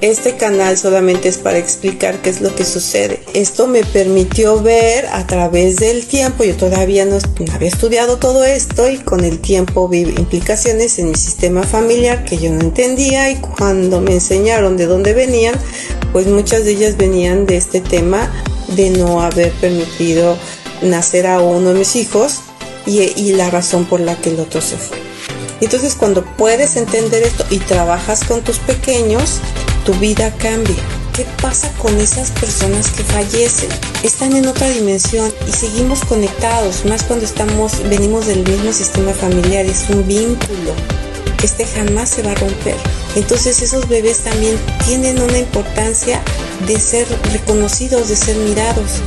Este canal solamente es para explicar qué es lo que sucede. Esto me permitió ver a través del tiempo, yo todavía no había estudiado todo esto y con el tiempo vi implicaciones en mi sistema familiar que yo no entendía y cuando me enseñaron de dónde venían, pues muchas de ellas venían de este tema de no haber permitido nacer a uno de mis hijos y, y la razón por la que el otro se fue. Entonces cuando puedes entender esto y trabajas con tus pequeños, tu vida cambia. ¿Qué pasa con esas personas que fallecen? Están en otra dimensión y seguimos conectados, más cuando estamos, venimos del mismo sistema familiar, es un vínculo. Este jamás se va a romper. Entonces esos bebés también tienen una importancia de ser reconocidos, de ser mirados.